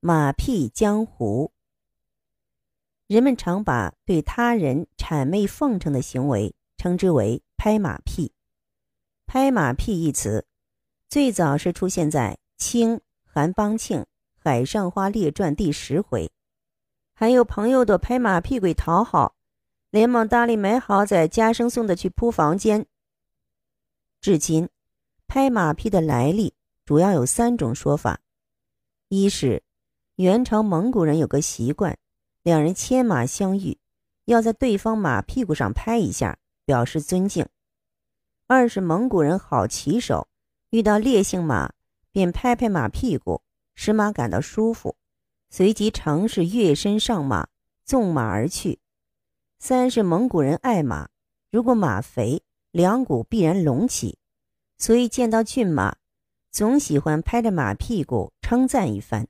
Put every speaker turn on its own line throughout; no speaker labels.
马屁江湖。人们常把对他人谄媚奉承的行为称之为“拍马屁”。拍马屁一词，最早是出现在清韩邦庆《海上花列传》第十回。还有朋友的拍马屁鬼讨好，连忙搭理买好在家生送的去铺房间。至今，拍马屁的来历主要有三种说法：一是。元朝蒙古人有个习惯，两人牵马相遇，要在对方马屁股上拍一下，表示尊敬。二是蒙古人好骑手，遇到烈性马，便拍拍马屁股，使马感到舒服，随即乘势跃身上马，纵马而去。三是蒙古人爱马，如果马肥，两股必然隆起，所以见到骏马，总喜欢拍着马屁股称赞一番。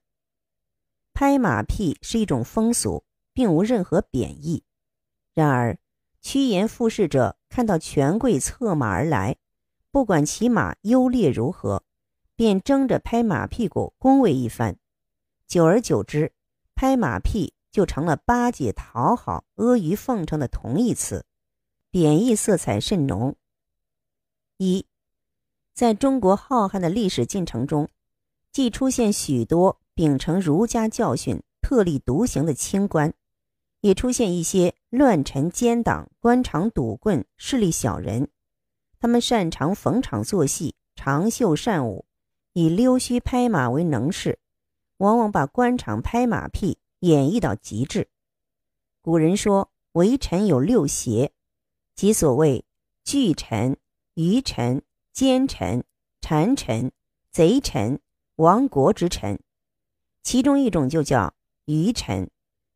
拍马屁是一种风俗，并无任何贬义。然而，趋炎附势者看到权贵策马而来，不管骑马优劣如何，便争着拍马屁股恭维一番。久而久之，拍马屁就成了巴结、讨好、阿谀奉承的同义词，贬义色彩甚浓。一，在中国浩瀚的历史进程中，既出现许多。秉承儒家教训、特立独行的清官，也出现一些乱臣奸党、官场赌棍、势力小人。他们擅长逢场作戏、长袖善舞，以溜须拍马为能事，往往把官场拍马屁演绎到极致。古人说：“为臣有六邪”，即所谓巨臣、愚臣、奸臣、谗臣、贼臣、亡国之臣。其中一种就叫愚臣，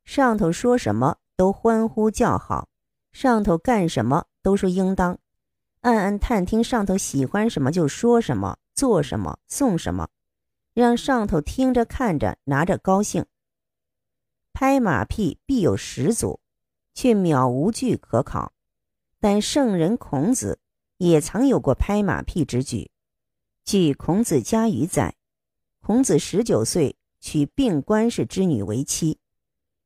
上头说什么都欢呼叫好，上头干什么都说应当，暗暗探听上头喜欢什么就说什么，做什么送什么，让上头听着看着拿着高兴。拍马屁必有始祖，却渺无据可考。但圣人孔子也曾有过拍马屁之举。据《孔子家语》载，孔子十九岁。娶病官氏之女为妻，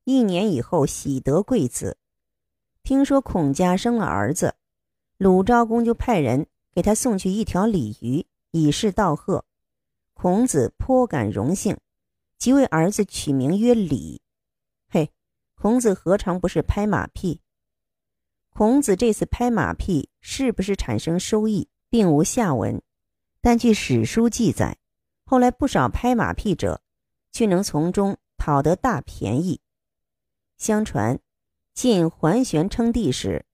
一年以后喜得贵子。听说孔家生了儿子，鲁昭公就派人给他送去一条鲤鱼，以示道贺。孔子颇感荣幸，即为儿子取名曰礼。嘿，孔子何尝不是拍马屁？孔子这次拍马屁是不是产生收益，并无下文。但据史书记载，后来不少拍马屁者。却能从中讨得大便宜。相传，晋桓玄称帝时，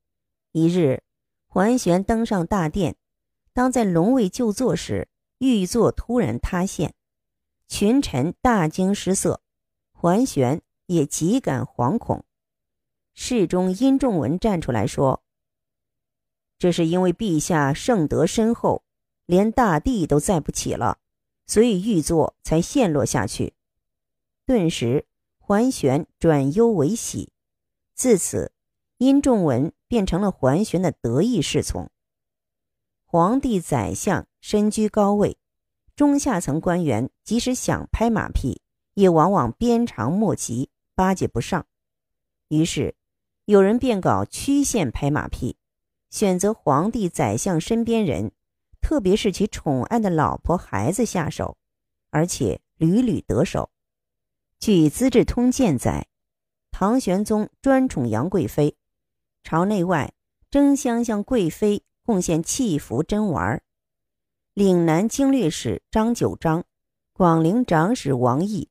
一日，桓玄登上大殿，当在龙位就坐时，玉座突然塌陷，群臣大惊失色，桓玄也极感惶恐。侍中殷仲文站出来说：“这是因为陛下圣德深厚，连大地都载不起了，所以玉座才陷落下去。”顿时，桓玄转忧为喜。自此，殷仲文变成了桓玄的得意侍从。皇帝、宰相身居高位，中下层官员即使想拍马屁，也往往鞭长莫及，巴结不上。于是，有人便搞曲线拍马屁，选择皇帝、宰相身边人，特别是其宠爱的老婆、孩子下手，而且屡屡得手。据《资治通鉴》载，唐玄宗专宠杨贵妃，朝内外争相向贵妃贡献器服珍玩。岭南经略使张九章、广陵长史王毅，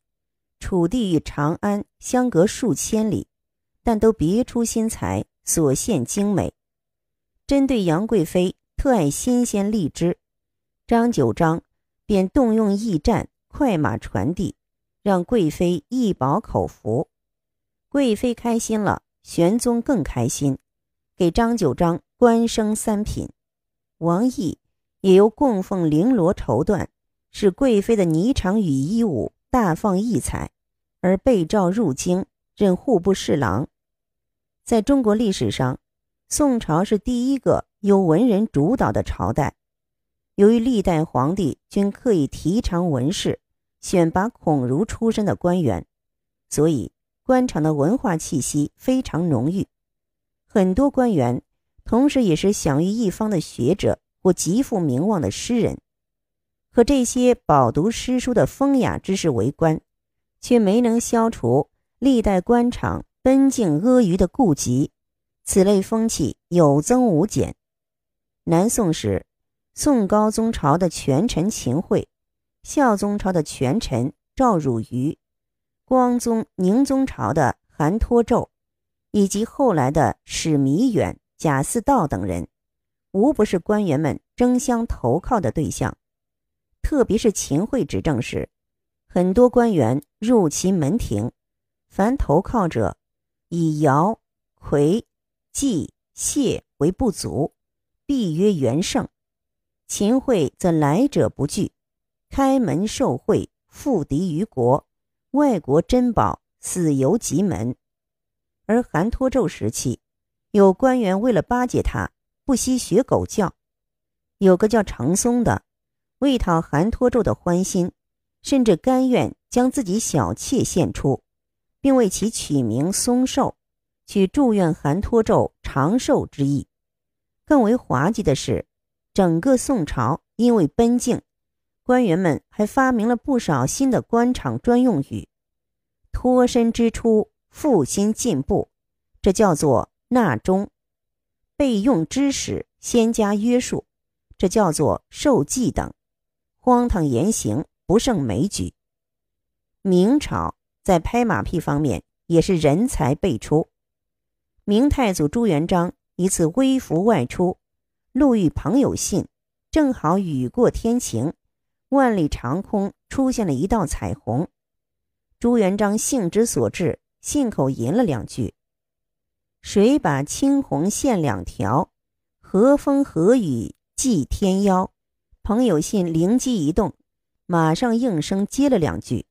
楚地与长安相隔数千里，但都别出心裁，所献精美。针对杨贵妃特爱新鲜荔枝，张九章便动用驿站快马传递。让贵妃一饱口福，贵妃开心了，玄宗更开心，给张九章官升三品。王毅也由供奉绫罗绸缎，使贵妃的霓裳羽衣舞大放异彩，而被召入京任户部侍郎。在中国历史上，宋朝是第一个由文人主导的朝代。由于历代皇帝均刻意提倡文士。选拔孔儒出身的官员，所以官场的文化气息非常浓郁。很多官员同时也是享誉一方的学者或极负名望的诗人，可这些饱读诗书的风雅之士为官，却没能消除历代官场奔竞阿谀的痼疾，此类风气有增无减。南宋时，宋高宗朝的权臣秦桧，孝宗朝的权臣赵汝愚，光宗、宁宗朝的韩托胄，以及后来的史弥远、贾似道等人，无不是官员们争相投靠的对象。特别是秦桧执政时，很多官员入其门庭，凡投靠者，以尧、夔、季、谢为不足。必曰元圣，秦桧则来者不拒，开门受贿，复敌于国，外国珍宝死犹极门。而韩托胄时期，有官员为了巴结他，不惜学狗叫。有个叫程松的，为讨韩托胄的欢心，甚至甘愿将自己小妾献出，并为其取名松寿，取祝愿韩托胄长寿之意。更为滑稽的是，整个宋朝因为奔竞，官员们还发明了不少新的官场专用语：脱身之初，复心进步，这叫做纳中；备用之时，先加约束，这叫做受祭等。荒唐言行不胜枚举。明朝在拍马屁方面也是人才辈出。明太祖朱元璋。一次微服外出，路遇朋友信，正好雨过天晴，万里长空出现了一道彩虹。朱元璋兴之所至，信口吟了两句：“谁把青红线两条？和风和雨祭天妖？”朋友信灵机一动，马上应声接了两句：“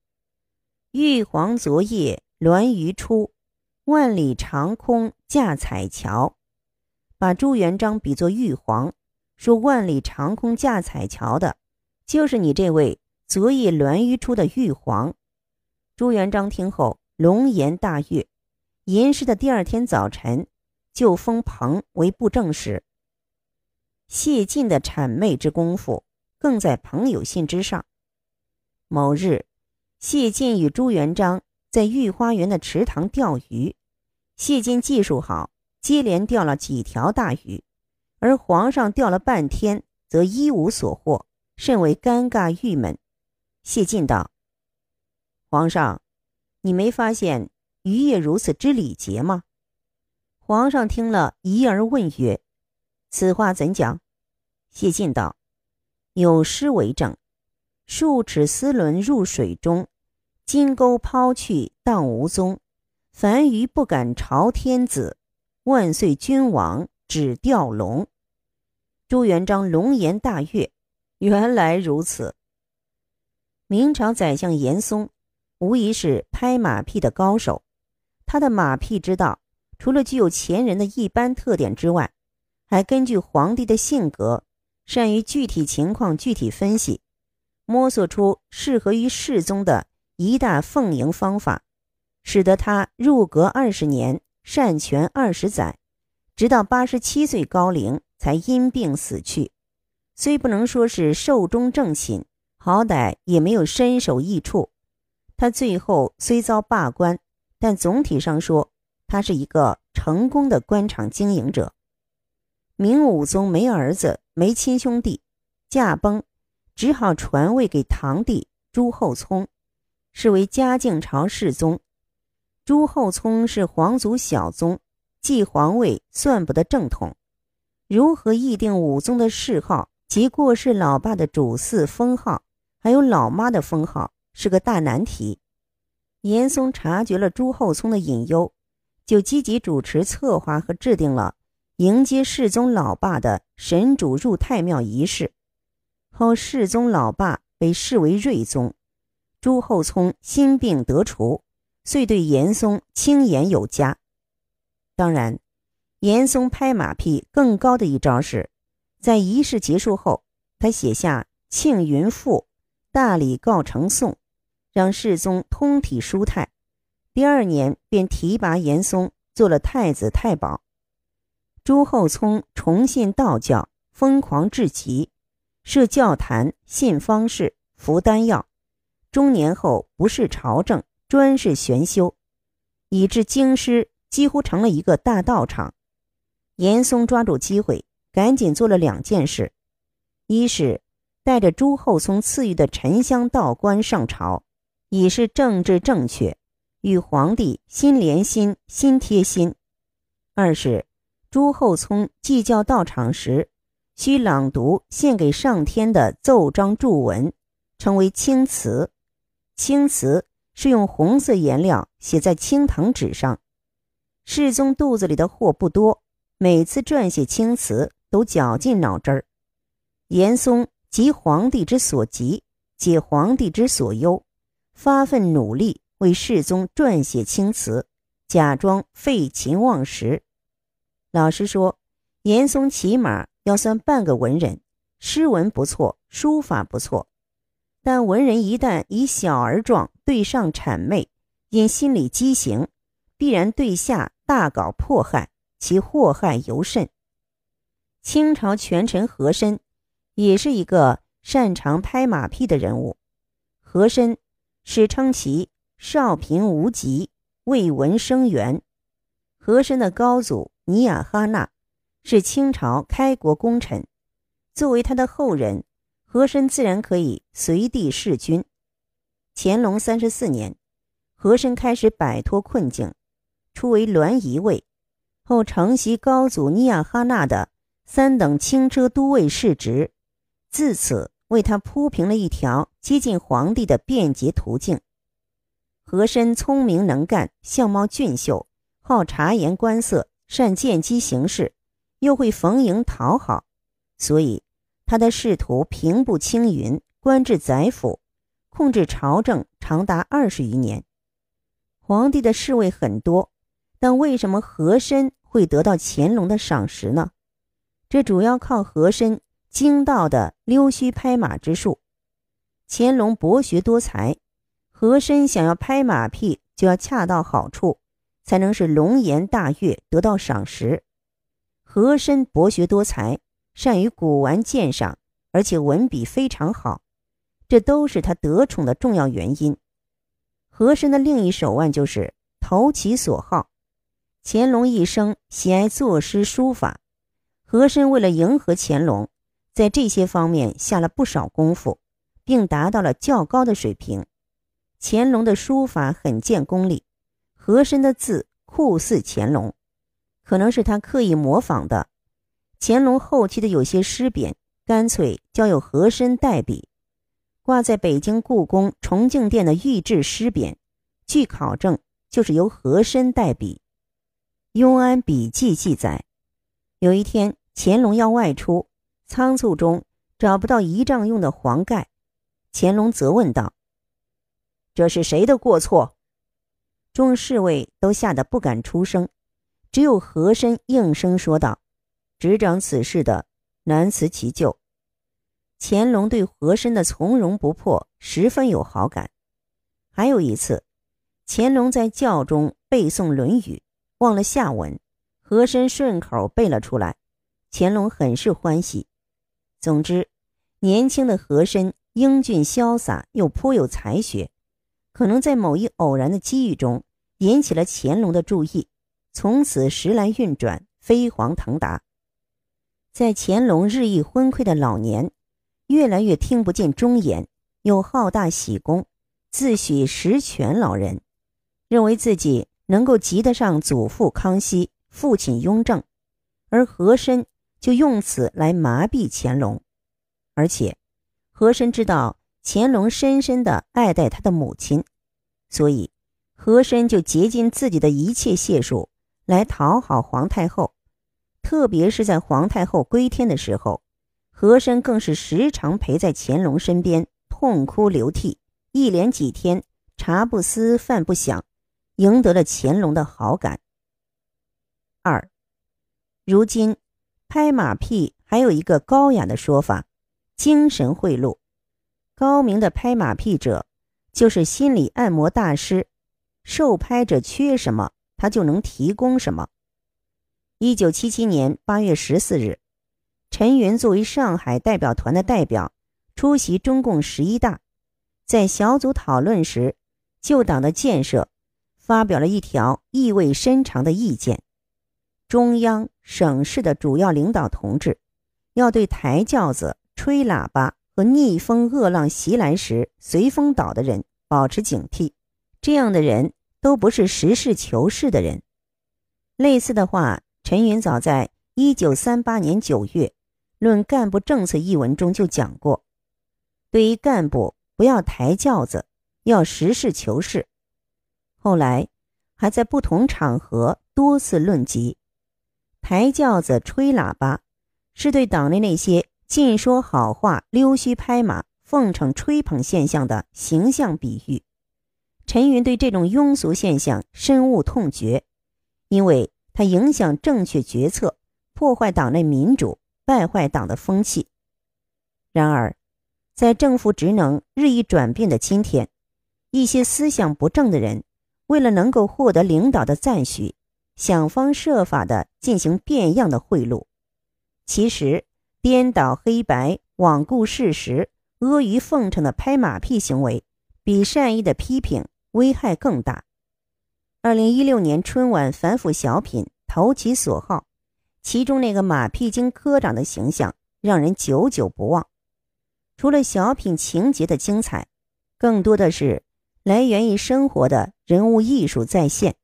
玉皇昨夜鸾鱼出，万里长空架彩桥。”把朱元璋比作玉皇，说万里长空架彩桥的，就是你这位昨夜鸾鱼出的玉皇。朱元璋听后龙颜大悦，吟诗的第二天早晨，就封彭为布政使。谢晋的谄媚之功夫，更在彭有信之上。某日，谢晋与朱元璋在御花园的池塘钓鱼，谢晋技术好。接连钓了几条大鱼，而皇上钓了半天，则一无所获，甚为尴尬郁闷。谢晋道：“皇上，你没发现鱼也如此之礼节吗？”皇上听了，疑而问曰：“此话怎讲？”谢晋道：“有诗为证：‘数尺丝纶入水中，金钩抛去荡无踪。凡鱼不敢朝天子。’”万岁君王只钓龙，朱元璋龙颜大悦。原来如此。明朝宰相严嵩，无疑是拍马屁的高手。他的马屁之道，除了具有前人的一般特点之外，还根据皇帝的性格，善于具体情况具体分析，摸索出适合于世宗的一大奉迎方法，使得他入阁二十年。善权二十载，直到八十七岁高龄才因病死去。虽不能说是寿终正寝，好歹也没有身首异处。他最后虽遭罢官，但总体上说，他是一个成功的官场经营者。明武宗没儿子，没亲兄弟，驾崩，只好传位给堂弟朱厚熜，是为嘉靖朝世宗。朱厚熜是皇族小宗，继皇位算不得正统。如何议定武宗的谥号及过世老爸的主祀封号，还有老妈的封号，是个大难题。严嵩察觉了朱厚熜的隐忧，就积极主持策划和制定了迎接世宗老爸的神主入太庙仪式。后世宗老爸被视为睿宗，朱厚熜心病得除。遂对严嵩轻言有加。当然，严嵩拍马屁更高的一招是，在仪式结束后，他写下《庆云赋》，大礼告呈颂，让世宗通体舒泰。第二年便提拔严嵩做了太子太保。朱厚熜崇信道教，疯狂至极，设教坛，信方士，服丹药。中年后不事朝政，专事玄修，以致京师几乎成了一个大道场。严嵩抓住机会，赶紧做了两件事：一是带着朱厚熜赐予的沉香道观上朝，以示政治正确，与皇帝心连心，心贴心；二是。朱厚熜祭教道场时，需朗读献给上天的奏章祝文，称为青词。青词是用红色颜料写在青藤纸上。世宗肚子里的货不多，每次撰写青词都绞尽脑汁儿。严嵩急皇帝之所急，解皇帝之所忧，发奋努力为世宗撰写青词，假装废寝忘食。老实说，严嵩起码要算半个文人，诗文不错，书法不错。但文人一旦以小儿状对上谄媚，因心理畸形，必然对下大搞迫害，其祸害尤甚。清朝权臣和珅，也是一个擅长拍马屁的人物。和珅史称其少贫无极，未闻生源。和珅的高祖。尼亚哈纳是清朝开国功臣，作为他的后人，和珅自然可以随地弑君。乾隆三十四年，和珅开始摆脱困境，初为栾仪尉，后承袭高祖尼亚哈纳的三等轻车都尉世职，自此为他铺平了一条接近皇帝的便捷途径。和珅聪明能干，相貌俊秀，好察言观色。善见机行事，又会逢迎讨好，所以他的仕途平步青云，官至宰辅，控制朝政长达二十余年。皇帝的侍卫很多，但为什么和珅会得到乾隆的赏识呢？这主要靠和珅精到的溜须拍马之术。乾隆博学多才，和珅想要拍马屁，就要恰到好处。才能使龙颜大悦，得到赏识。和珅博学多才，善于古玩鉴赏，而且文笔非常好，这都是他得宠的重要原因。和珅的另一手腕就是投其所好。乾隆一生喜爱作诗书法，和珅为了迎合乾隆，在这些方面下了不少功夫，并达到了较高的水平。乾隆的书法很见功力。和珅的字酷似乾隆，可能是他刻意模仿的。乾隆后期的有些诗匾，干脆交由和珅代笔。挂在北京故宫崇敬殿的御制诗匾，据考证就是由和珅代笔。《雍安笔记》记载，有一天乾隆要外出，仓促中找不到仪仗用的黄盖，乾隆责问道：“这是谁的过错？”众侍卫都吓得不敢出声，只有和珅应声说道：“执掌此事的难辞其咎。”乾隆对和珅的从容不迫十分有好感。还有一次，乾隆在轿中背诵《论语》，忘了下文，和珅顺口背了出来，乾隆很是欢喜。总之，年轻的和珅英俊潇洒，又颇有才学。可能在某一偶然的机遇中，引起了乾隆的注意，从此时来运转，飞黄腾达。在乾隆日益昏聩的老年，越来越听不见忠言，又好大喜功，自诩实权老人，认为自己能够及得上祖父康熙、父亲雍正，而和珅就用此来麻痹乾隆，而且和珅知道。乾隆深深的爱戴他的母亲，所以和珅就竭尽自己的一切解数来讨好皇太后。特别是在皇太后归天的时候，和珅更是时常陪在乾隆身边痛哭流涕，一连几天茶不思饭不想，赢得了乾隆的好感。二，如今拍马屁还有一个高雅的说法：精神贿赂。高明的拍马屁者，就是心理按摩大师，受拍者缺什么，他就能提供什么。一九七七年八月十四日，陈云作为上海代表团的代表出席中共十一大，在小组讨论时，就党的建设发表了一条意味深长的意见：中央、省市的主要领导同志要对抬轿子、吹喇叭。和逆风恶浪袭来时随风倒的人保持警惕，这样的人都不是实事求是的人。类似的话，陈云早在一九三八年九月《论干部政策》一文中就讲过：对于干部，不要抬轿子，要实事求是。后来还在不同场合多次论及，抬轿子、吹喇叭，是对党内那些。尽说好话、溜须拍马、奉承吹捧现象的形象比喻，陈云对这种庸俗现象深恶痛绝，因为它影响正确决策，破坏党内民主，败坏党的风气。然而，在政府职能日益转变的今天，一些思想不正的人，为了能够获得领导的赞许，想方设法的进行变样的贿赂，其实。颠倒黑白、罔顾事实、阿谀奉承的拍马屁行为，比善意的批评危害更大。二零一六年春晚反腐小品投其所好，其中那个马屁精科长的形象让人久久不忘。除了小品情节的精彩，更多的是来源于生活的人物艺术再现。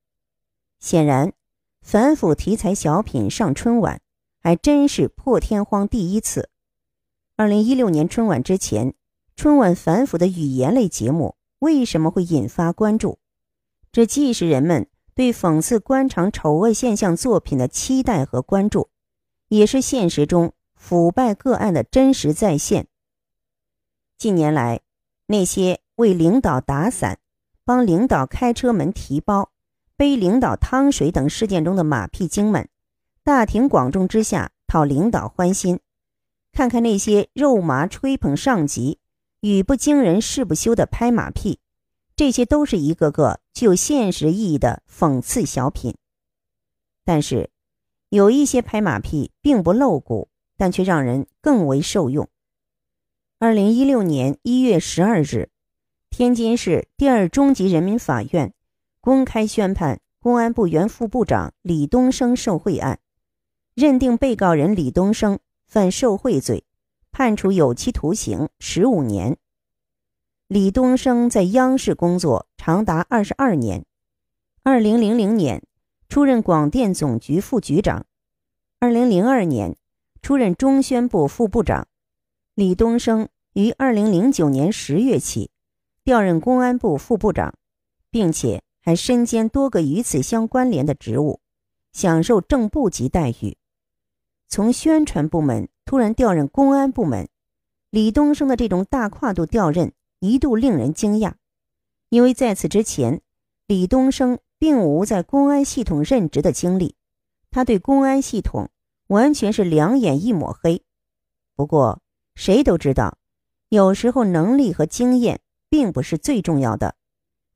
显然，反腐题材小品上春晚。还真是破天荒第一次。二零一六年春晚之前，春晚反腐的语言类节目为什么会引发关注？这既是人们对讽刺官场丑恶现象作品的期待和关注，也是现实中腐败个案的真实再现。近年来，那些为领导打伞、帮领导开车门提包、背领导汤水等事件中的马屁精们。大庭广众之下讨领导欢心，看看那些肉麻吹捧上级、语不惊人誓不休的拍马屁，这些都是一个个具有现实意义的讽刺小品。但是，有一些拍马屁并不露骨，但却让人更为受用。二零一六年一月十二日，天津市第二中级人民法院公开宣判公安部原副部长李东升受贿案。认定被告人李东升犯受贿罪，判处有期徒刑十五年。李东升在央视工作长达二十二年，二零零零年出任广电总局副局长，二零零二年出任中宣部副部长。李东升于二零零九年十月起调任公安部副部长，并且还身兼多个与此相关联的职务，享受正部级待遇。从宣传部门突然调任公安部门，李东升的这种大跨度调任一度令人惊讶，因为在此之前，李东升并无在公安系统任职的经历，他对公安系统完全是两眼一抹黑。不过，谁都知道，有时候能力和经验并不是最重要的，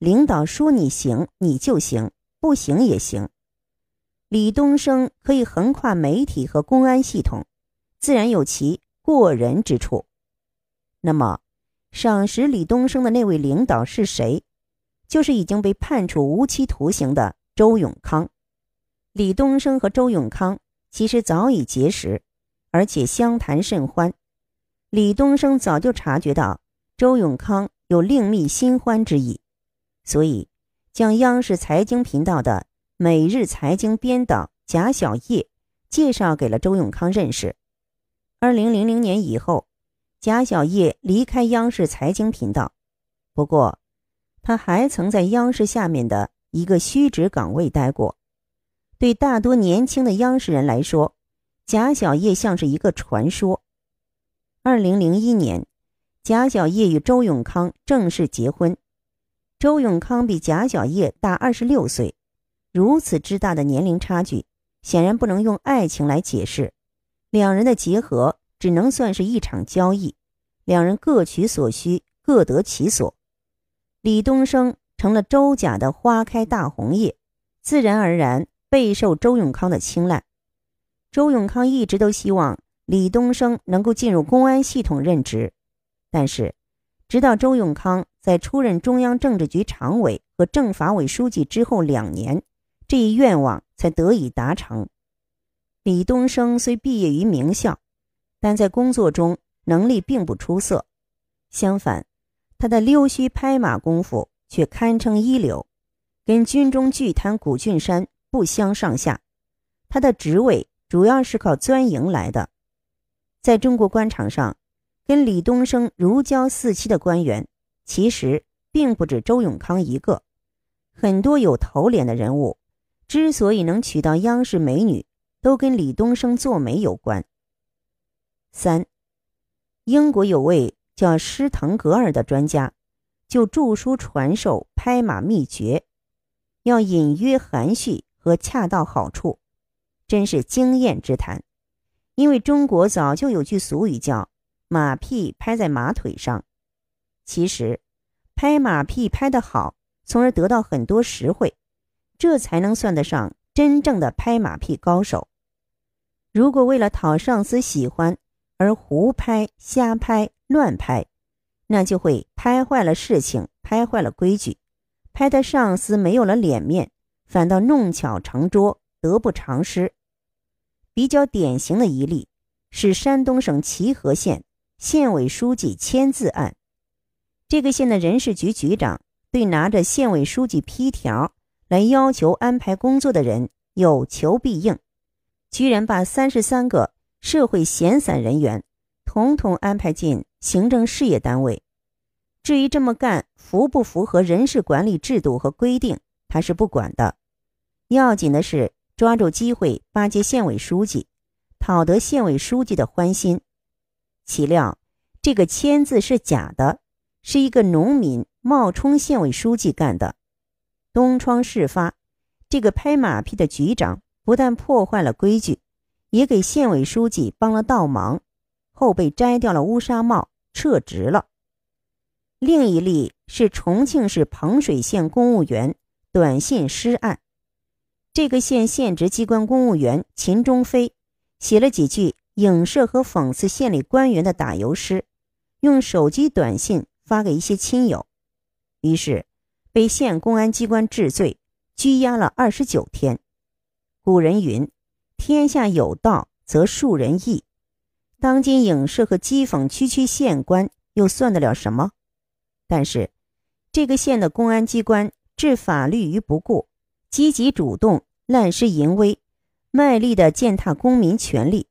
领导说你行，你就行，不行也行。李东升可以横跨媒体和公安系统，自然有其过人之处。那么，赏识李东升的那位领导是谁？就是已经被判处无期徒刑的周永康。李东升和周永康其实早已结识，而且相谈甚欢。李东升早就察觉到周永康有另觅新欢之意，所以将央视财经频道的。每日财经编导贾小叶介绍给了周永康认识。二零零零年以后，贾小叶离开央视财经频道，不过他还曾在央视下面的一个虚职岗位待过。对大多年轻的央视人来说，贾小叶像是一个传说。二零零一年，贾小叶与周永康正式结婚。周永康比贾小叶大二十六岁。如此之大的年龄差距，显然不能用爱情来解释。两人的结合只能算是一场交易，两人各取所需，各得其所。李东升成了周家的花开大红叶，自然而然备受周永康的青睐。周永康一直都希望李东升能够进入公安系统任职，但是，直到周永康在出任中央政治局常委和政法委书记之后两年，这一愿望才得以达成。李东升虽毕业于名校，但在工作中能力并不出色，相反，他的溜须拍马功夫却堪称一流，跟军中巨贪古俊山不相上下。他的职位。主要是靠钻营来的，在中国官场上，跟李东升如胶似漆的官员，其实并不止周永康一个。很多有头脸的人物，之所以能娶到央视美女，都跟李东升做媒有关。三，英国有位叫施滕格尔的专家，就著书传授拍马秘诀，要隐约含蓄和恰到好处。真是经验之谈，因为中国早就有句俗语叫“马屁拍在马腿上”。其实，拍马屁拍得好，从而得到很多实惠，这才能算得上真正的拍马屁高手。如果为了讨上司喜欢而胡拍、瞎拍、乱拍，那就会拍坏了事情，拍坏了规矩，拍得上司没有了脸面，反倒弄巧成拙，得不偿失。比较典型的一例是山东省齐河县县委书记签字案。这个县的人事局局长对拿着县委书记批条来要求安排工作的人有求必应，居然把三十三个社会闲散人员统统安排进行政事业单位。至于这么干符不符合人事管理制度和规定，他是不管的。要紧的是。抓住机会巴结县委书记，讨得县委书记的欢心。岂料这个签字是假的，是一个农民冒充县委书记干的。东窗事发，这个拍马屁的局长不但破坏了规矩，也给县委书记帮了倒忙，后被摘掉了乌纱帽，撤职了。另一例是重庆市彭水县公务员短信失案。这个县县直机关公务员秦中飞写了几句影射和讽刺县里官员的打油诗，用手机短信发给一些亲友，于是被县公安机关治罪，拘押了二十九天。古人云：“天下有道则庶人义。”当今影射和讥讽区区县官，又算得了什么？但是，这个县的公安机关置法律于不顾。积极主动、滥施淫威、卖力的践踏公民权利，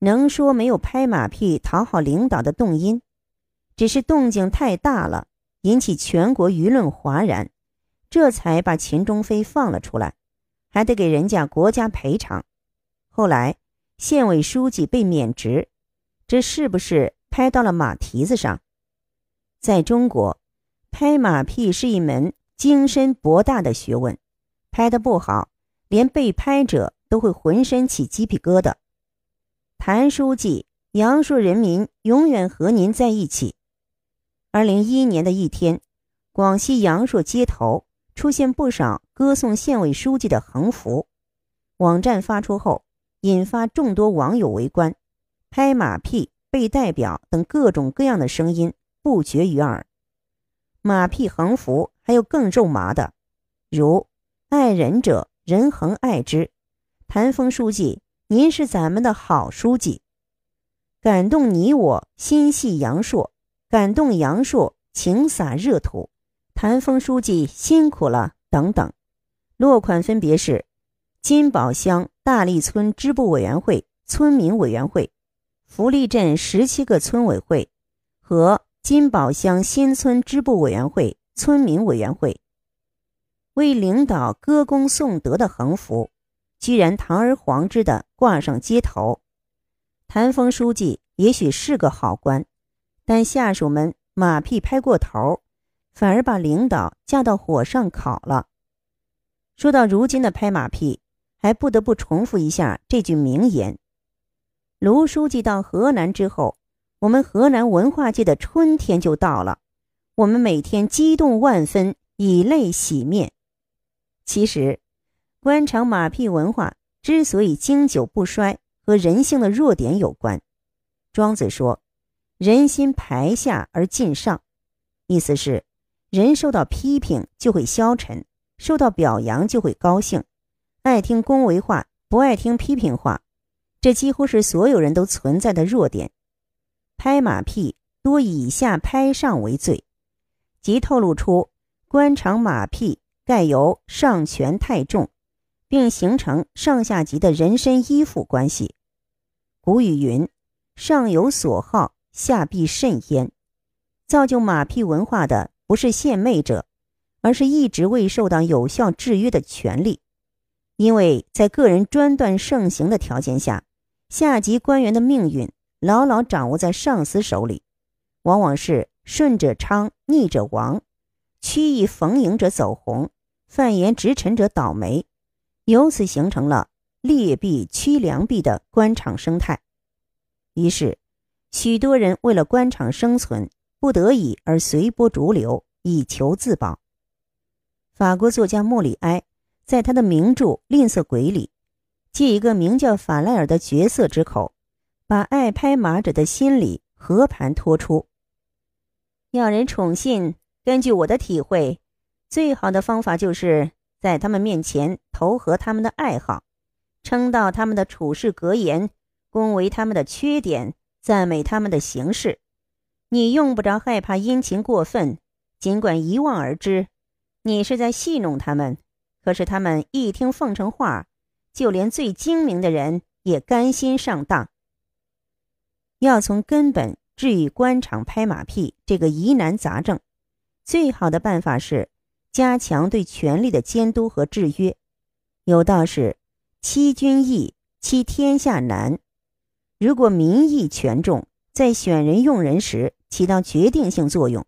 能说没有拍马屁讨好领导的动因？只是动静太大了，引起全国舆论哗然，这才把秦中飞放了出来，还得给人家国家赔偿。后来县委书记被免职，这是不是拍到了马蹄子上？在中国，拍马屁是一门精深博大的学问。拍的不好，连被拍者都会浑身起鸡皮疙瘩。谭书记，阳朔人民永远和您在一起。二零一一年的一天，广西阳朔街头出现不少歌颂县委书记的横幅，网站发出后，引发众多网友围观，拍马屁、被代表等各种各样的声音不绝于耳。马屁横幅还有更肉麻的，如。爱人者，人恒爱之。谭峰书记，您是咱们的好书记，感动你我心系阳朔，感动阳朔情洒热土。谭峰书记辛苦了，等等。落款分别是：金宝乡大利村支部委员会村民委员会、福利镇十七个村委会和金宝乡新村支部委员会村民委员会。为领导歌功颂德的横幅，居然堂而皇之的挂上街头。谭峰书记也许是个好官，但下属们马屁拍过头，反而把领导架到火上烤了。说到如今的拍马屁，还不得不重复一下这句名言：卢书记到河南之后，我们河南文化界的春天就到了。我们每天激动万分，以泪洗面。其实，官场马屁文化之所以经久不衰，和人性的弱点有关。庄子说：“人心排下而尽上”，意思是，人受到批评就会消沉，受到表扬就会高兴，爱听恭维话，不爱听批评话。这几乎是所有人都存在的弱点。拍马屁多以下拍上为最。即透露出官场马屁盖由上权太重，并形成上下级的人身依附关系。古语云：“上有所好，下必甚焉。”造就马屁文化的不是献媚者，而是一直未受到有效制约的权力。因为在个人专断盛行的条件下，下级官员的命运牢牢掌握在上司手里，往往是。顺者昌，逆者亡；曲意逢迎者走红，犯言直陈者倒霉。由此形成了劣币驱良币的官场生态。于是，许多人为了官场生存，不得已而随波逐流，以求自保。法国作家莫里埃在他的名著《吝啬鬼》里，借一个名叫法莱尔的角色之口，把爱拍马者的心理和盘托出。要人宠信，根据我的体会，最好的方法就是在他们面前投合他们的爱好，称道他们的处事格言，恭维他们的缺点，赞美他们的行事。你用不着害怕殷勤过分，尽管一望而知，你是在戏弄他们。可是他们一听奉承话，就连最精明的人也甘心上当。要从根本。治愈官场拍马屁这个疑难杂症，最好的办法是加强对权力的监督和制约。有道是：“欺君易，欺天下难。”如果民意权重在选人用人时起到决定性作用，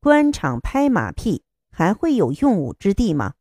官场拍马屁还会有用武之地吗？